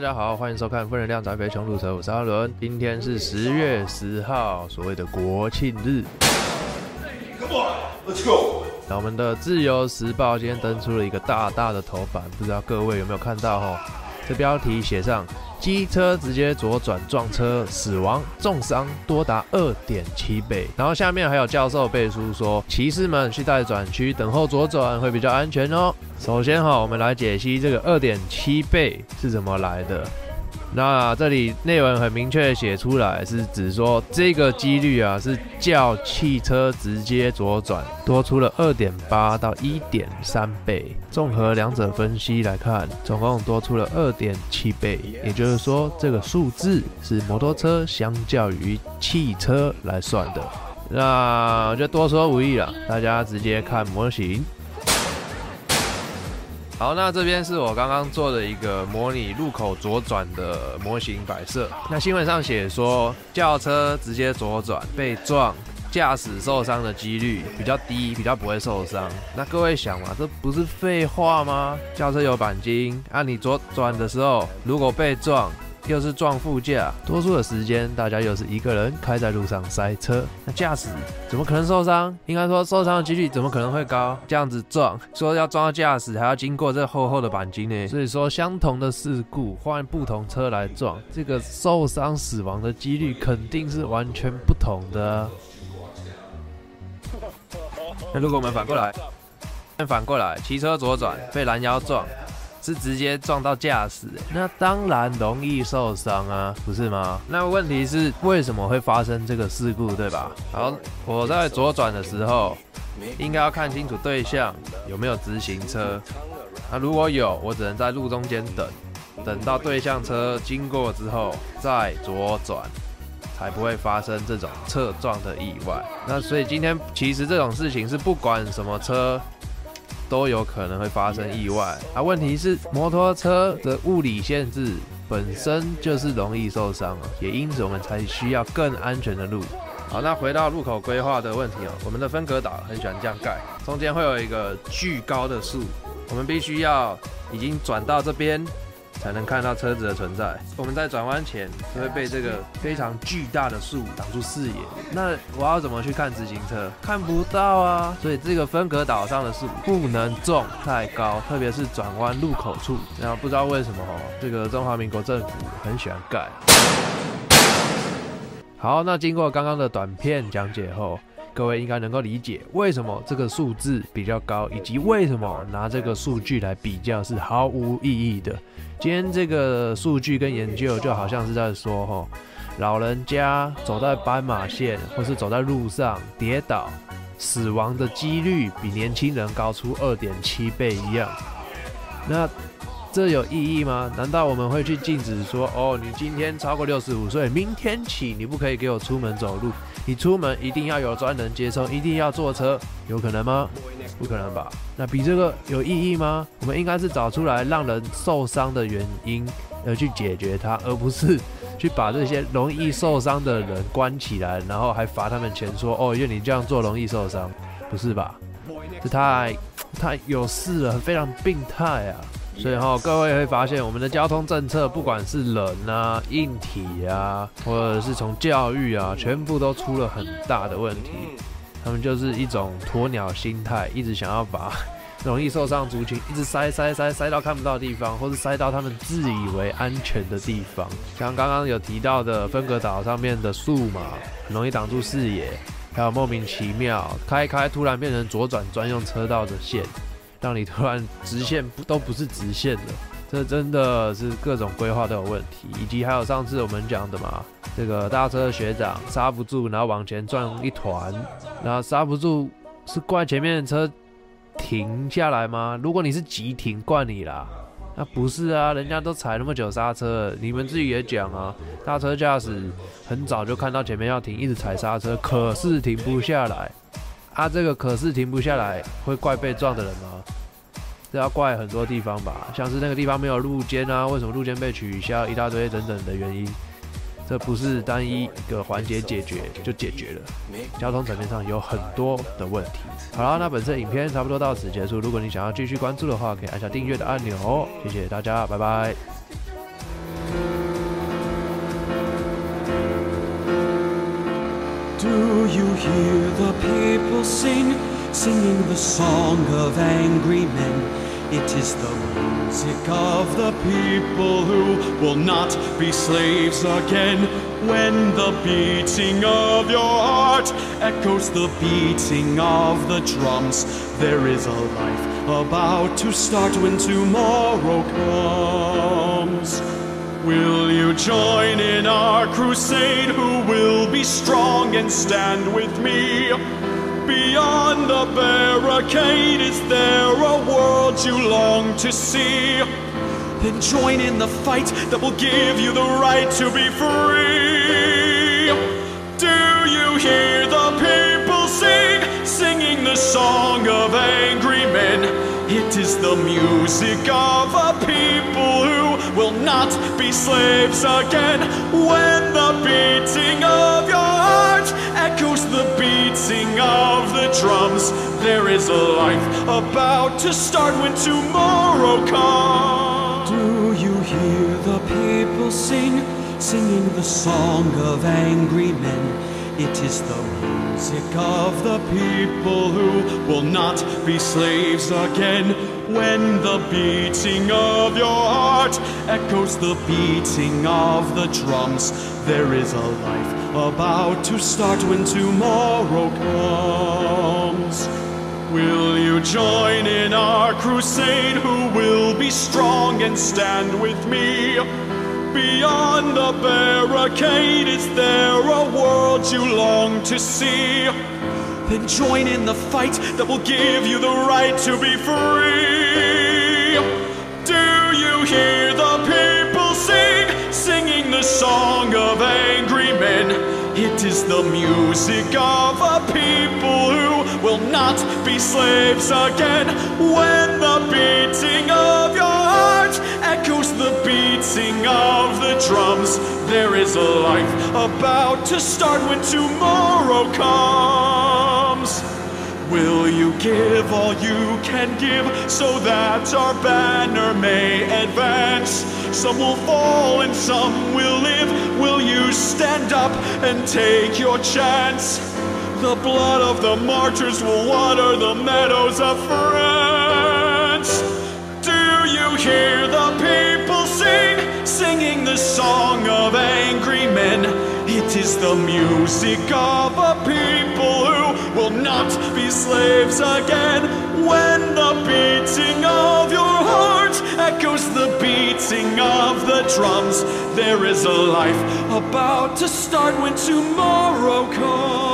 大家好，欢迎收看《负能量宅肥穷路车》，我是阿伦。今天是十月十号，所谓的国庆日。Come on, let's go。那我们的《自由时报》今天登出了一个大大的头版，不知道各位有没有看到？哈，这标题写上。机车直接左转撞车，死亡重伤多达二点七倍。然后下面还有教授背书说，骑士们去待转区等候左转会比较安全哦。首先哈，我们来解析这个二点七倍是怎么来的。那这里内文很明确写出来，是指说这个几率啊，是较汽车直接左转多出了二点八到一点三倍。综合两者分析来看，总共多出了二点七倍。也就是说，这个数字是摩托车相较于汽车来算的。那就多说无益了，大家直接看模型。好，那这边是我刚刚做的一个模拟路口左转的模型摆设。那新闻上写说，轿车直接左转被撞，驾驶受伤的几率比较低，比较不会受伤。那各位想嘛，这不是废话吗？轿车有钣金，啊，你左转的时候如果被撞。又是撞副驾，多数的时间大家又是一个人开在路上塞车，那驾驶怎么可能受伤？应该说受伤的几率怎么可能会高？这样子撞，说要撞到驾驶还要经过这厚厚的钣金呢？所以说相同的事故换不同车来撞，这个受伤死亡的几率肯定是完全不同的。那如果我们反过来，反过来骑车左转被拦腰撞。是直接撞到驾驶，那当然容易受伤啊，不是吗？那问题是为什么会发生这个事故，对吧？好，我在左转的时候，应该要看清楚对象有没有直行车。那如果有，我只能在路中间等，等到对向车经过之后再左转，才不会发生这种侧撞的意外。那所以今天其实这种事情是不管什么车。都有可能会发生意外啊！问题是摩托车的物理限制本身就是容易受伤啊，也因此我们才需要更安全的路。好，那回到路口规划的问题哦，我们的分隔岛很喜欢这样盖，中间会有一个巨高的树，我们必须要已经转到这边。才能看到车子的存在。我们在转弯前就会被这个非常巨大的树挡住视野。那我要怎么去看自行车？看不到啊！所以这个分隔岛上的树不能种太高，特别是转弯路口处。然后不知道为什么，这个中华民国政府很喜欢盖。好，那经过刚刚的短片讲解后，各位应该能够理解为什么这个数字比较高，以及为什么拿这个数据来比较是毫无意义的。今天这个数据跟研究就好像是在说，哈，老人家走在斑马线或是走在路上跌倒，死亡的几率比年轻人高出二点七倍一样。那这有意义吗？难道我们会去禁止说，哦，你今天超过六十五岁，明天起你不可以给我出门走路，你出门一定要有专人接送，一定要坐车，有可能吗？不可能吧？那比这个有意义吗？我们应该是找出来让人受伤的原因，而去解决它，而不是去把这些容易受伤的人关起来，然后还罚他们钱，说哦，因为你这样做容易受伤，不是吧？这太太有事了，非常病态啊！所以哈，各位会发现我们的交通政策，不管是人啊、硬体啊，或者是从教育啊，全部都出了很大的问题。他们就是一种鸵鸟心态，一直想要把容易受伤族群一直塞塞塞塞到看不到的地方，或是塞到他们自以为安全的地方。像刚刚有提到的分隔岛上面的树嘛，很容易挡住视野，还有莫名其妙开开突然变成左转专用车道的线，让你突然直线不都不是直线的。这真的是各种规划都有问题，以及还有上次我们讲的嘛，这个大车学长刹不住，然后往前撞一团，然后刹不住，是怪前面的车停下来吗？如果你是急停，怪你啦，那不是啊，人家都踩那么久刹车，你们自己也讲啊，大车驾驶很早就看到前面要停，一直踩刹车，可是停不下来，啊，这个可是停不下来，会怪被撞的人吗？这要怪很多地方吧像是那个地方没有路肩啊为什么路肩被取消一大堆等等的原因这不是单一一个环节解决就解决了。交通层面上有很多的问题。好啦那本次影片差不多到此结束如果你想要继续关注的话可以按下订阅的按钮谢谢大家拜拜。Doyouhear the people sing singing the song of angry men? It is the music of the people who will not be slaves again. When the beating of your heart echoes the beating of the drums, there is a life about to start when tomorrow comes. Will you join in our crusade? Who will be strong and stand with me? Beyond the barricade, is there a world you long to see? Then join in the fight that will give you the right to be free. Do you hear the people sing, singing the song of angry men? It is the music of a people who will not be slaves again. When the beating is life about to start when tomorrow comes. Do you hear the people sing, singing the song of angry men? It is the music of the people who will not be slaves again. When the beating of your heart echoes the beating of the drums, there is a life about to start when tomorrow comes. Will you join in our crusade? Who will be strong and stand with me? Beyond the barricade, is there a world you long to see? Then join in the fight that will give you the right to be free. Do you hear the people sing, singing the song of angry men? It is the music of a people not be slaves again. When the beating of your heart echoes the beating of the drums, there is a life about to start when tomorrow comes. Will you give all you can give so that our banner may advance? Some will fall and some will live. Will you stand up and take your chance? The blood of the martyrs will water the meadows of France. Do you hear the people sing, singing the song of angry men? It is the music of a people who will not be slaves again. When the beating of your heart echoes the beating of the drums, there is a life about to start when tomorrow comes.